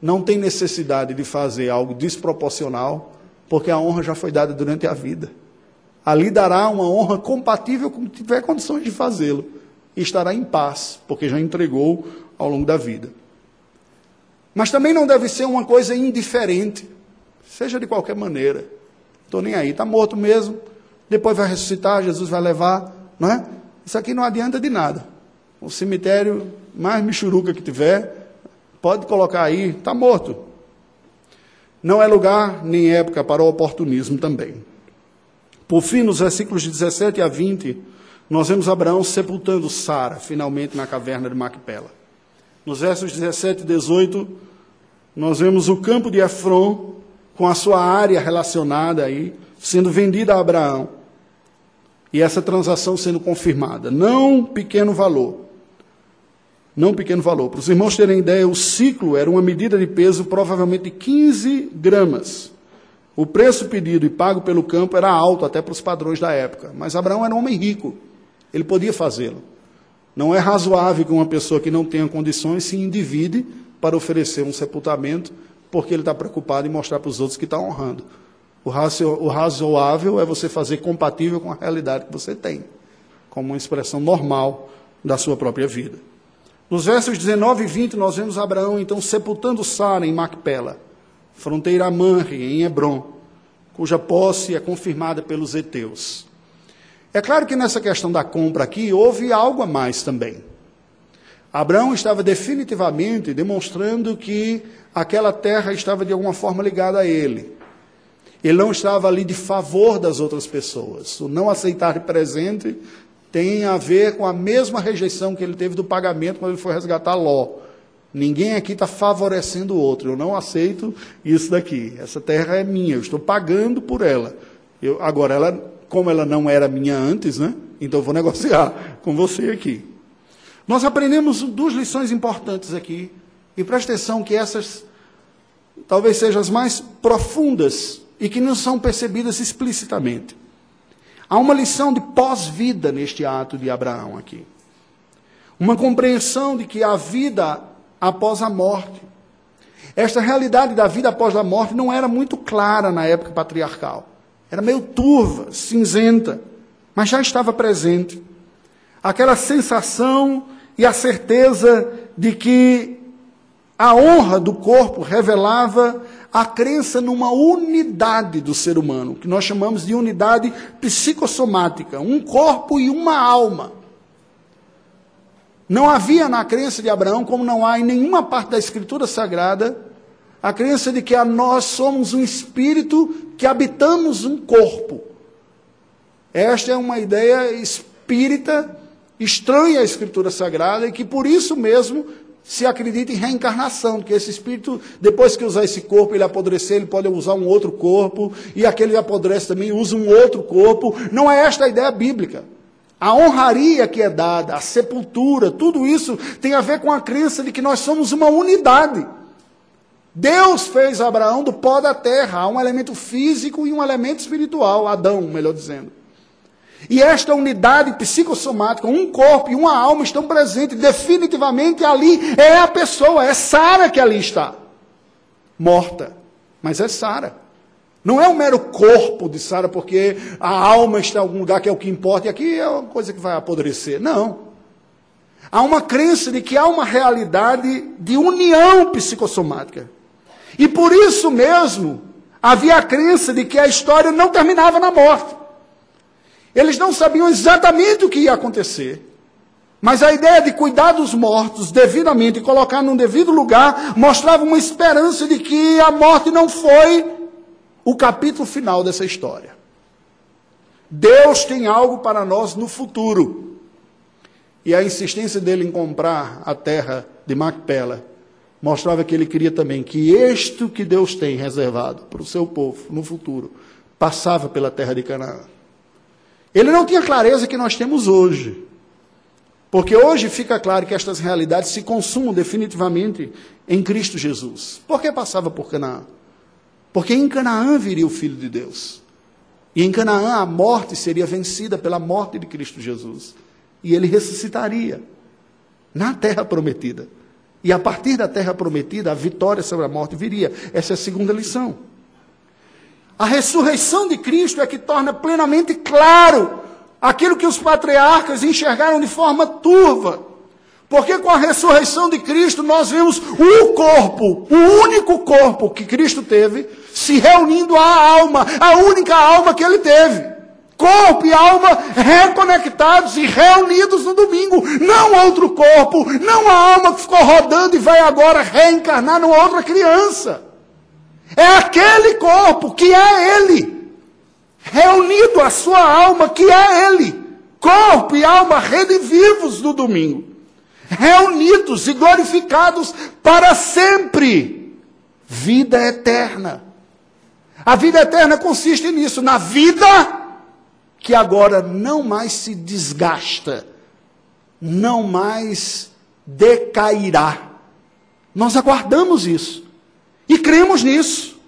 não tem necessidade de fazer algo desproporcional, porque a honra já foi dada durante a vida ali dará uma honra compatível com que tiver condições de fazê-lo e estará em paz, porque já entregou ao longo da vida. Mas também não deve ser uma coisa indiferente, seja de qualquer maneira. Estou nem aí, está morto mesmo, depois vai ressuscitar, Jesus vai levar, não é? Isso aqui não adianta de nada. O cemitério mais michuruca que tiver, pode colocar aí, está morto. Não é lugar nem época para o oportunismo também. Por fim, nos versículos de 17 a 20, nós vemos Abraão sepultando Sara, finalmente na caverna de Macpela. Nos versos 17 e 18, nós vemos o campo de Efron, com a sua área relacionada aí, sendo vendida a Abraão. E essa transação sendo confirmada. Não pequeno valor. Não pequeno valor. Para os irmãos terem ideia, o ciclo era uma medida de peso provavelmente de 15 gramas. O preço pedido e pago pelo campo era alto até para os padrões da época, mas Abraão era um homem rico, ele podia fazê-lo. Não é razoável que uma pessoa que não tenha condições se endivide para oferecer um sepultamento, porque ele está preocupado em mostrar para os outros que está honrando. O, razoável é você fazer compatível com a realidade que você tem, como uma expressão normal da sua própria vida. Nos versos 19 e 20, nós vemos Abraão então sepultando Sara em Macpela fronteira a Manre, em Hebron, cuja posse é confirmada pelos heteus. É claro que nessa questão da compra aqui houve algo a mais também. Abraão estava definitivamente demonstrando que aquela terra estava de alguma forma ligada a ele. Ele não estava ali de favor das outras pessoas. O não aceitar de presente tem a ver com a mesma rejeição que ele teve do pagamento quando ele foi resgatar Ló. Ninguém aqui está favorecendo o outro. Eu não aceito isso daqui. Essa terra é minha, eu estou pagando por ela. Eu, agora, ela, como ela não era minha antes, né? Então eu vou negociar com você aqui. Nós aprendemos duas lições importantes aqui. E preste atenção que essas talvez sejam as mais profundas e que não são percebidas explicitamente. Há uma lição de pós-vida neste ato de Abraão aqui. Uma compreensão de que a vida após a morte. Esta realidade da vida após a morte não era muito clara na época patriarcal. Era meio turva, cinzenta, mas já estava presente. Aquela sensação e a certeza de que a honra do corpo revelava a crença numa unidade do ser humano, que nós chamamos de unidade psicossomática, um corpo e uma alma. Não havia na crença de Abraão, como não há em nenhuma parte da Escritura Sagrada, a crença de que nós somos um espírito que habitamos um corpo. Esta é uma ideia espírita estranha à Escritura Sagrada e que por isso mesmo se acredita em reencarnação, que esse espírito, depois que usar esse corpo, ele apodrecer, ele pode usar um outro corpo, e aquele apodrece também usa um outro corpo. Não é esta a ideia bíblica. A honraria que é dada, a sepultura, tudo isso tem a ver com a crença de que nós somos uma unidade. Deus fez Abraão do pó da terra, há um elemento físico e um elemento espiritual, Adão, melhor dizendo. E esta unidade psicossomática, um corpo e uma alma estão presentes, definitivamente ali é a pessoa, é Sara que ali está. Morta, mas é Sara. Não é um mero corpo de Sara, porque a alma está em algum lugar que é o que importa, e aqui é uma coisa que vai apodrecer. Não. Há uma crença de que há uma realidade de união psicossomática. E por isso mesmo, havia a crença de que a história não terminava na morte. Eles não sabiam exatamente o que ia acontecer. Mas a ideia de cuidar dos mortos devidamente e colocar num devido lugar mostrava uma esperança de que a morte não foi o capítulo final dessa história. Deus tem algo para nós no futuro. E a insistência dele em comprar a terra de Macpela mostrava que ele queria também que isto que Deus tem reservado para o seu povo no futuro passava pela terra de Canaã. Ele não tinha clareza que nós temos hoje. Porque hoje fica claro que estas realidades se consumam definitivamente em Cristo Jesus. Por que passava por Canaã? Porque em Canaã viria o Filho de Deus. E em Canaã a morte seria vencida pela morte de Cristo Jesus. E ele ressuscitaria na terra prometida. E a partir da terra prometida, a vitória sobre a morte viria. Essa é a segunda lição. A ressurreição de Cristo é que torna plenamente claro aquilo que os patriarcas enxergaram de forma turva. Porque com a ressurreição de Cristo nós vemos o corpo, o único corpo que Cristo teve, se reunindo à alma, a única alma que ele teve. Corpo e alma reconectados e reunidos no domingo. Não outro corpo, não a alma que ficou rodando e vai agora reencarnar numa outra criança. É aquele corpo que é ele, reunido a sua alma que é ele. Corpo e alma redivivos no domingo reunidos e glorificados para sempre. Vida eterna. A vida eterna consiste nisso, na vida que agora não mais se desgasta, não mais decairá. Nós aguardamos isso e cremos nisso.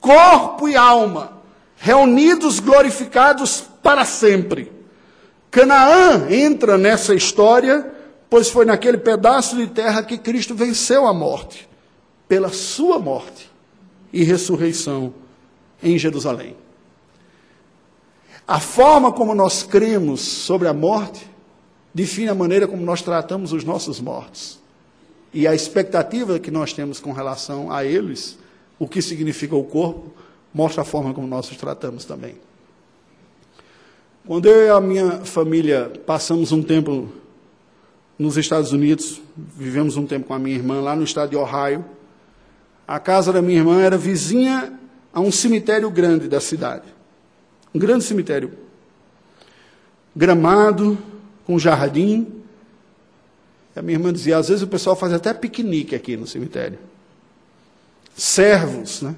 Corpo e alma, reunidos, glorificados para sempre. Canaã entra nessa história pois foi naquele pedaço de terra que Cristo venceu a morte, pela sua morte e ressurreição em Jerusalém. A forma como nós cremos sobre a morte define a maneira como nós tratamos os nossos mortos. E a expectativa que nós temos com relação a eles, o que significa o corpo, mostra a forma como nós os tratamos também. Quando eu e a minha família passamos um tempo nos Estados Unidos, vivemos um tempo com a minha irmã lá no estado de Ohio. A casa da minha irmã era vizinha a um cemitério grande da cidade. Um grande cemitério. Gramado, com jardim. E a minha irmã dizia, às vezes o pessoal faz até piquenique aqui no cemitério. Servos, né?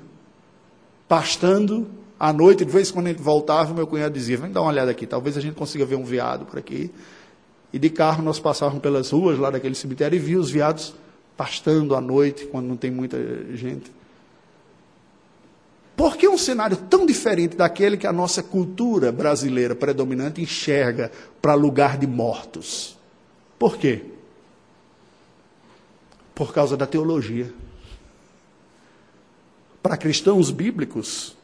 Pastando à noite, de vez em quando a gente voltava, meu cunhado dizia, vem dar uma olhada aqui, talvez a gente consiga ver um veado por aqui. E de carro nós passávamos pelas ruas lá daquele cemitério e via os viados pastando à noite, quando não tem muita gente. Por que um cenário tão diferente daquele que a nossa cultura brasileira predominante enxerga para lugar de mortos? Por quê? Por causa da teologia. Para cristãos bíblicos,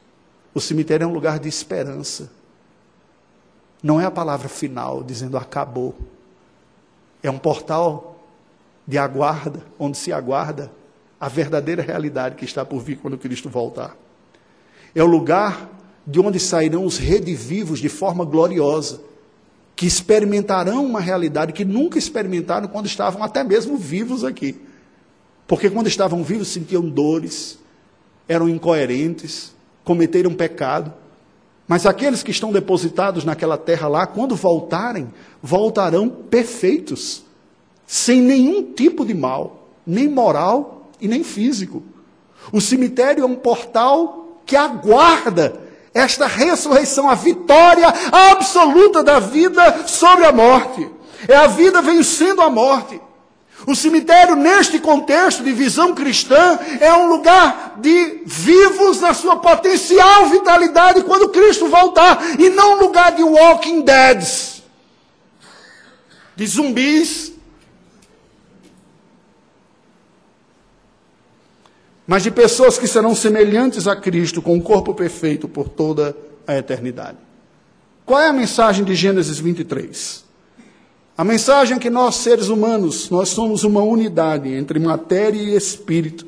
o cemitério é um lugar de esperança. Não é a palavra final dizendo acabou. É um portal de aguarda, onde se aguarda a verdadeira realidade que está por vir quando Cristo voltar. É o lugar de onde sairão os redivivos de forma gloriosa, que experimentarão uma realidade que nunca experimentaram quando estavam até mesmo vivos aqui. Porque quando estavam vivos sentiam dores, eram incoerentes, cometeram pecado. Mas aqueles que estão depositados naquela terra lá, quando voltarem, voltarão perfeitos, sem nenhum tipo de mal, nem moral e nem físico. O cemitério é um portal que aguarda esta ressurreição, a vitória absoluta da vida sobre a morte. É a vida vencendo a morte. O cemitério, neste contexto de visão cristã, é um lugar de vivos na sua potencial vitalidade quando Cristo voltar, e não um lugar de walking deads, de zumbis, mas de pessoas que serão semelhantes a Cristo, com um corpo perfeito por toda a eternidade. Qual é a mensagem de Gênesis 23? A mensagem é que nós, seres humanos, nós somos uma unidade entre matéria e espírito,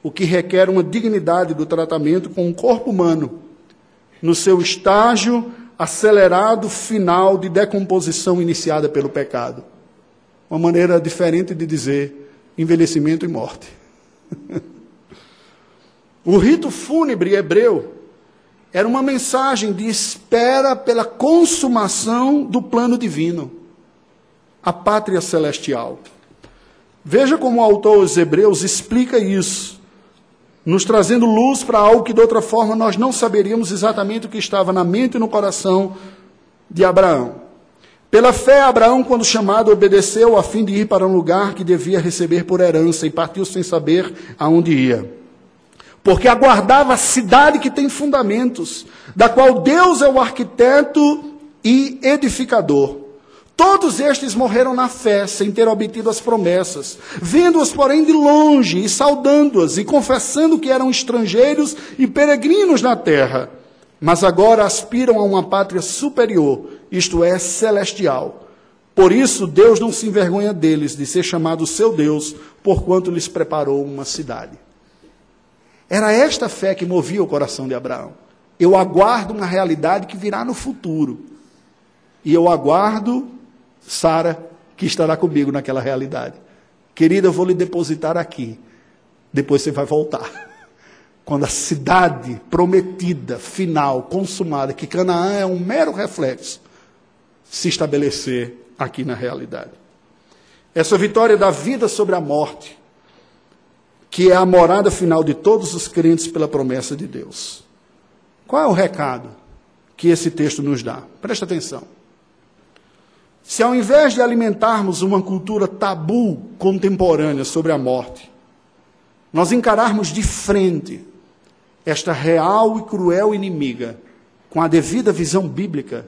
o que requer uma dignidade do tratamento com o corpo humano, no seu estágio acelerado final de decomposição iniciada pelo pecado. Uma maneira diferente de dizer envelhecimento e morte. o rito fúnebre hebreu era uma mensagem de espera pela consumação do plano divino, a pátria celestial. Veja como o autor aos Hebreus explica isso, nos trazendo luz para algo que de outra forma nós não saberíamos exatamente o que estava na mente e no coração de Abraão. Pela fé, Abraão, quando chamado, obedeceu a fim de ir para um lugar que devia receber por herança e partiu sem saber aonde ia. Porque aguardava a cidade que tem fundamentos, da qual Deus é o arquiteto e edificador. Todos estes morreram na fé, sem ter obtido as promessas, vendo-as, porém, de longe e saudando-as e confessando que eram estrangeiros e peregrinos na terra. Mas agora aspiram a uma pátria superior, isto é, celestial. Por isso, Deus não se envergonha deles de ser chamado seu Deus, porquanto lhes preparou uma cidade. Era esta fé que movia o coração de Abraão. Eu aguardo uma realidade que virá no futuro. E eu aguardo Sara, que estará comigo naquela realidade. Querida, eu vou lhe depositar aqui. Depois você vai voltar. Quando a cidade prometida, final, consumada, que Canaã é um mero reflexo, se estabelecer aqui na realidade. Essa vitória da vida sobre a morte, que é a morada final de todos os crentes pela promessa de Deus. Qual é o recado que esse texto nos dá? Presta atenção. Se ao invés de alimentarmos uma cultura tabu contemporânea sobre a morte, nós encararmos de frente esta real e cruel inimiga com a devida visão bíblica,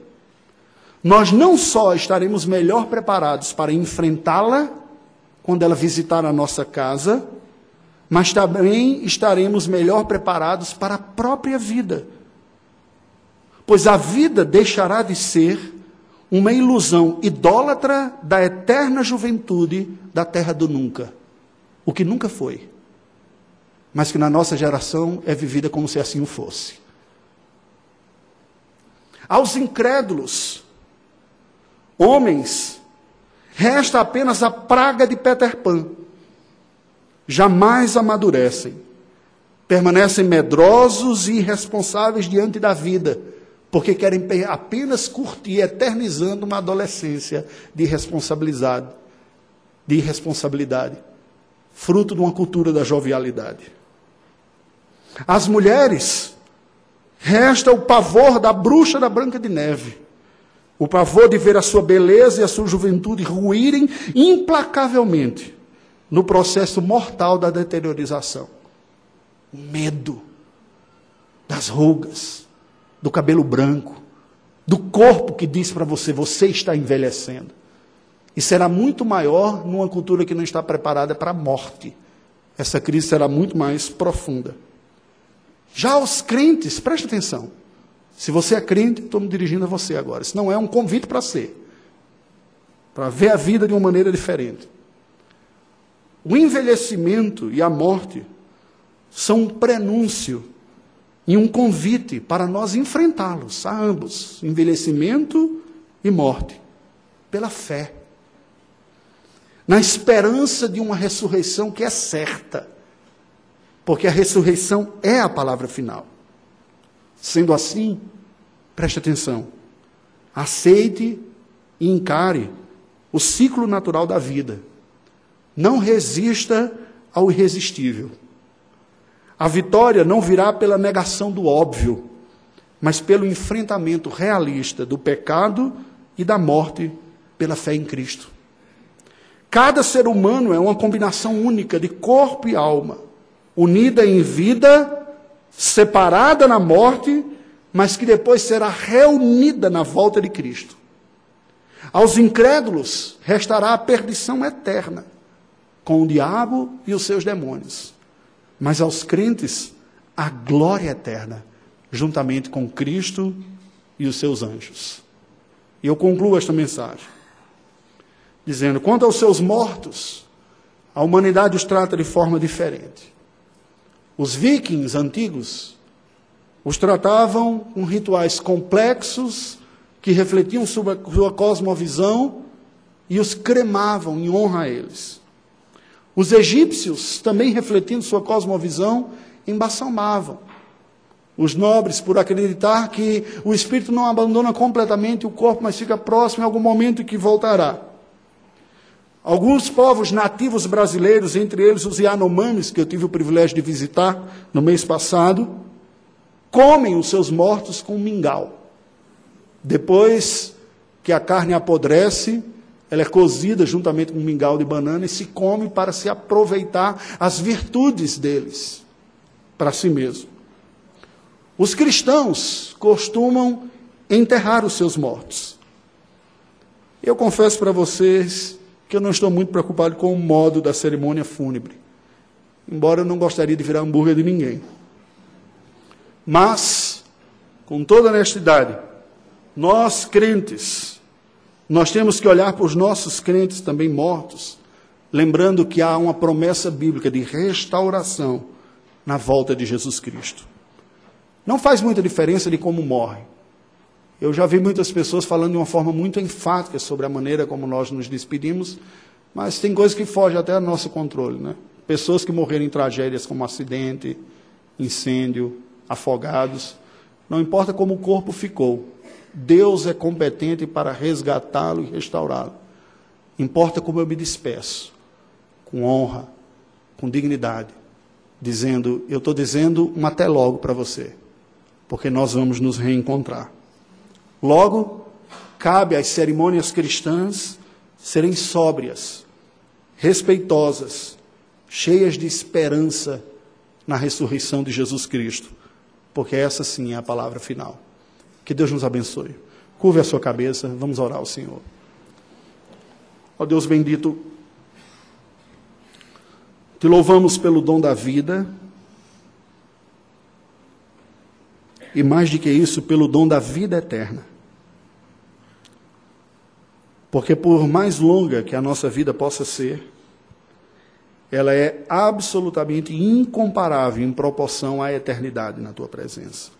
nós não só estaremos melhor preparados para enfrentá-la quando ela visitar a nossa casa, mas também estaremos melhor preparados para a própria vida. Pois a vida deixará de ser uma ilusão idólatra da eterna juventude da terra do nunca. O que nunca foi, mas que na nossa geração é vivida como se assim o fosse. Aos incrédulos, homens, resta apenas a praga de Peter Pan. Jamais amadurecem, permanecem medrosos e irresponsáveis diante da vida porque querem apenas curtir, eternizando uma adolescência de responsabilidade, de irresponsabilidade, fruto de uma cultura da jovialidade. As mulheres, resta o pavor da bruxa da Branca de Neve, o pavor de ver a sua beleza e a sua juventude ruírem implacavelmente no processo mortal da deteriorização. O medo das rugas, do cabelo branco, do corpo que diz para você: você está envelhecendo. E será muito maior numa cultura que não está preparada para a morte. Essa crise será muito mais profunda. Já os crentes, preste atenção. Se você é crente, estou me dirigindo a você agora. Isso não é um convite para ser. Para ver a vida de uma maneira diferente. O envelhecimento e a morte são um prenúncio e um convite para nós enfrentá-los, a ambos, envelhecimento e morte, pela fé. Na esperança de uma ressurreição que é certa, porque a ressurreição é a palavra final. Sendo assim, preste atenção, aceite e encare o ciclo natural da vida. Não resista ao irresistível. A vitória não virá pela negação do óbvio, mas pelo enfrentamento realista do pecado e da morte pela fé em Cristo. Cada ser humano é uma combinação única de corpo e alma, unida em vida, separada na morte, mas que depois será reunida na volta de Cristo. Aos incrédulos restará a perdição eterna, com o diabo e os seus demônios mas aos crentes a glória eterna, juntamente com Cristo e os seus anjos. E eu concluo esta mensagem dizendo: quanto aos seus mortos, a humanidade os trata de forma diferente. Os vikings antigos Os tratavam com rituais complexos que refletiam sobre a sua cosmovisão e os cremavam em honra a eles. Os egípcios, também refletindo sua cosmovisão, embalsamavam. Os nobres, por acreditar que o espírito não abandona completamente o corpo, mas fica próximo em algum momento que voltará. Alguns povos nativos brasileiros, entre eles os Yanomamis, que eu tive o privilégio de visitar no mês passado, comem os seus mortos com mingau. Depois que a carne apodrece, ela é cozida juntamente com um mingau de banana e se come para se aproveitar as virtudes deles para si mesmo. Os cristãos costumam enterrar os seus mortos. Eu confesso para vocês que eu não estou muito preocupado com o modo da cerimônia fúnebre, embora eu não gostaria de virar hambúrguer de ninguém. Mas, com toda honestidade, nós crentes, nós temos que olhar para os nossos crentes também mortos, lembrando que há uma promessa bíblica de restauração na volta de Jesus Cristo. Não faz muita diferença de como morre. Eu já vi muitas pessoas falando de uma forma muito enfática sobre a maneira como nós nos despedimos, mas tem coisas que fogem até ao nosso controle, né? Pessoas que morreram em tragédias como acidente, incêndio, afogados, não importa como o corpo ficou, Deus é competente para resgatá-lo e restaurá-lo. Importa como eu me despeço, com honra, com dignidade, dizendo: Eu estou dizendo um até logo para você, porque nós vamos nos reencontrar. Logo, cabe às cerimônias cristãs serem sóbrias, respeitosas, cheias de esperança na ressurreição de Jesus Cristo, porque essa sim é a palavra final. Que Deus nos abençoe. Curve a sua cabeça, vamos orar ao Senhor. Ó Deus bendito, te louvamos pelo dom da vida, e mais do que isso, pelo dom da vida eterna. Porque por mais longa que a nossa vida possa ser, ela é absolutamente incomparável em proporção à eternidade na tua presença.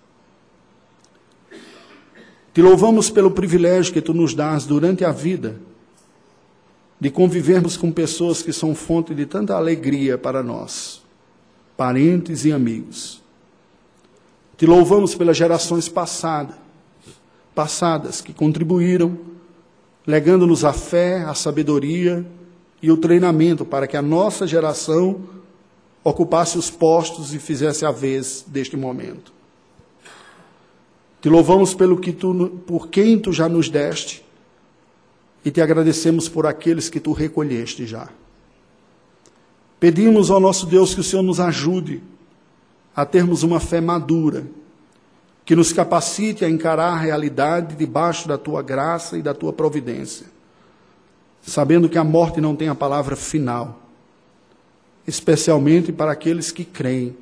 Te louvamos pelo privilégio que tu nos dás durante a vida de convivermos com pessoas que são fonte de tanta alegria para nós, parentes e amigos. Te louvamos pelas gerações passadas, passadas que contribuíram, legando-nos a fé, a sabedoria e o treinamento para que a nossa geração ocupasse os postos e fizesse a vez deste momento. Te louvamos pelo que tu, por quem tu já nos deste e te agradecemos por aqueles que tu recolheste já. Pedimos ao nosso Deus que o Senhor nos ajude a termos uma fé madura, que nos capacite a encarar a realidade debaixo da tua graça e da tua providência, sabendo que a morte não tem a palavra final, especialmente para aqueles que creem,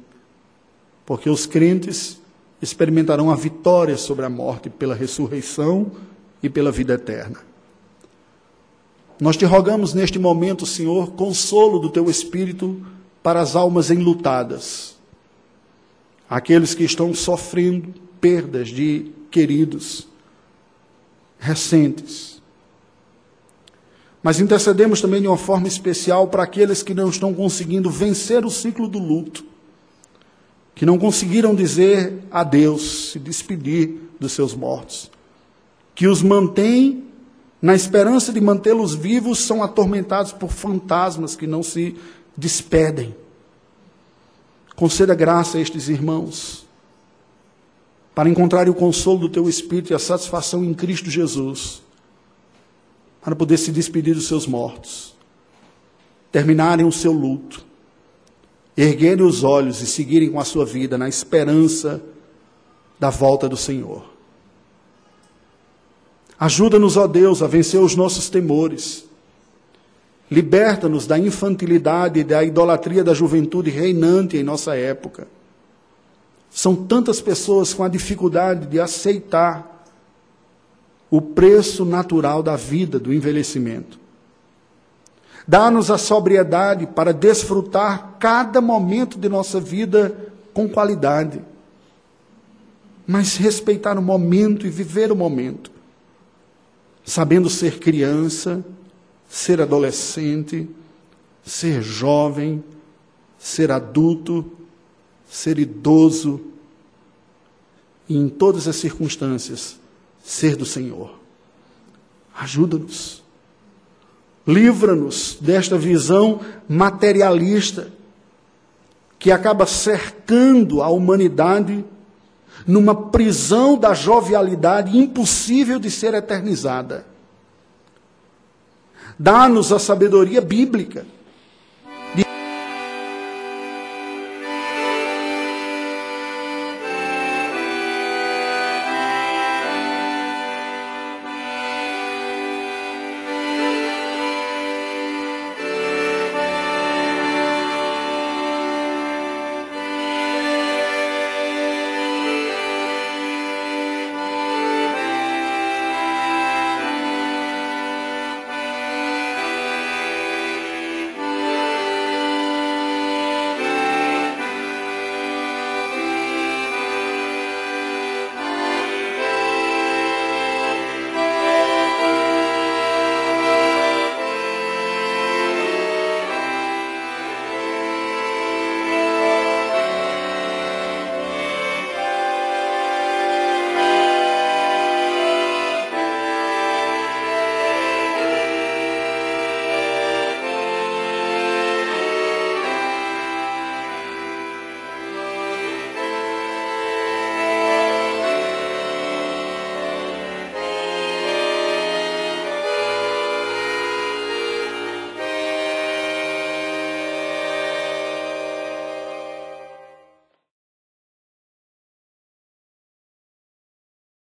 porque os crentes experimentarão a vitória sobre a morte pela ressurreição e pela vida eterna. Nós te rogamos neste momento, Senhor, consolo do teu Espírito para as almas enlutadas, aqueles que estão sofrendo perdas de queridos recentes. Mas intercedemos também de uma forma especial para aqueles que não estão conseguindo vencer o ciclo do luto que não conseguiram dizer adeus, se despedir dos seus mortos, que os mantém na esperança de mantê-los vivos, são atormentados por fantasmas que não se despedem. Conceda graça a estes irmãos, para encontrarem o consolo do teu Espírito e a satisfação em Cristo Jesus, para poder se despedir dos seus mortos, terminarem o seu luto erguerem os olhos e seguirem com a sua vida na esperança da volta do Senhor. Ajuda-nos, ó Deus, a vencer os nossos temores. Liberta-nos da infantilidade e da idolatria da juventude reinante em nossa época. São tantas pessoas com a dificuldade de aceitar o preço natural da vida, do envelhecimento. Dá-nos a sobriedade para desfrutar cada momento de nossa vida com qualidade. mas respeitar o momento e viver o momento, sabendo ser criança, ser adolescente, ser jovem, ser adulto, ser idoso, e em todas as circunstâncias, ser do Senhor. Ajuda-nos. Livra-nos desta visão materialista que acaba cercando a humanidade numa prisão da jovialidade impossível de ser eternizada. Dá-nos a sabedoria bíblica